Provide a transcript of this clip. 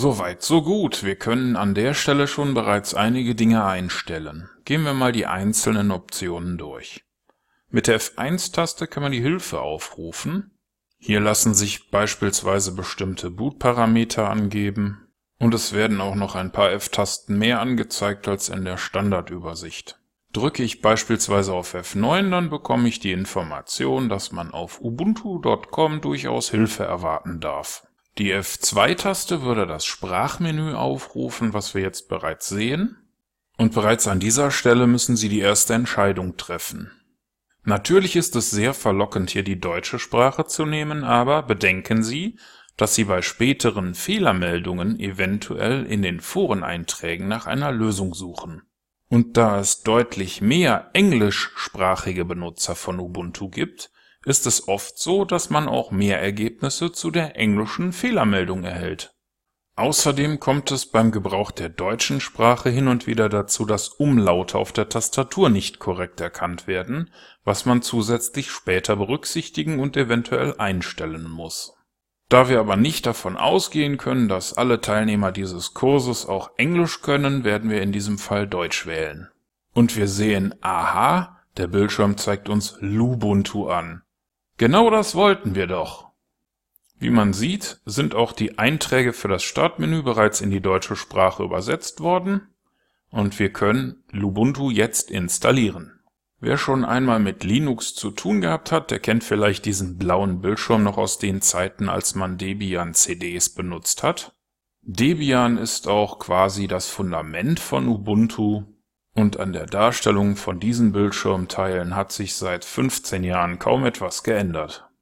Soweit, so gut. Wir können an der Stelle schon bereits einige Dinge einstellen. Gehen wir mal die einzelnen Optionen durch. Mit der F1-Taste kann man die Hilfe aufrufen. Hier lassen sich beispielsweise bestimmte Bootparameter angeben und es werden auch noch ein paar F-Tasten mehr angezeigt als in der Standardübersicht. Drücke ich beispielsweise auf F9, dann bekomme ich die Information, dass man auf ubuntu.com durchaus Hilfe erwarten darf. Die F2-Taste würde das Sprachmenü aufrufen, was wir jetzt bereits sehen. Und bereits an dieser Stelle müssen Sie die erste Entscheidung treffen. Natürlich ist es sehr verlockend, hier die deutsche Sprache zu nehmen, aber bedenken Sie, dass Sie bei späteren Fehlermeldungen eventuell in den Foreneinträgen nach einer Lösung suchen. Und da es deutlich mehr englischsprachige Benutzer von Ubuntu gibt, ist es oft so, dass man auch mehr Ergebnisse zu der englischen Fehlermeldung erhält. Außerdem kommt es beim Gebrauch der deutschen Sprache hin und wieder dazu, dass Umlaute auf der Tastatur nicht korrekt erkannt werden, was man zusätzlich später berücksichtigen und eventuell einstellen muss. Da wir aber nicht davon ausgehen können, dass alle Teilnehmer dieses Kurses auch Englisch können, werden wir in diesem Fall Deutsch wählen. Und wir sehen, aha, der Bildschirm zeigt uns Lubuntu an. Genau das wollten wir doch. Wie man sieht, sind auch die Einträge für das Startmenü bereits in die deutsche Sprache übersetzt worden und wir können Lubuntu jetzt installieren. Wer schon einmal mit Linux zu tun gehabt hat, der kennt vielleicht diesen blauen Bildschirm noch aus den Zeiten, als man Debian CDs benutzt hat. Debian ist auch quasi das Fundament von Ubuntu und an der Darstellung von diesen Bildschirmteilen hat sich seit 15 Jahren kaum etwas geändert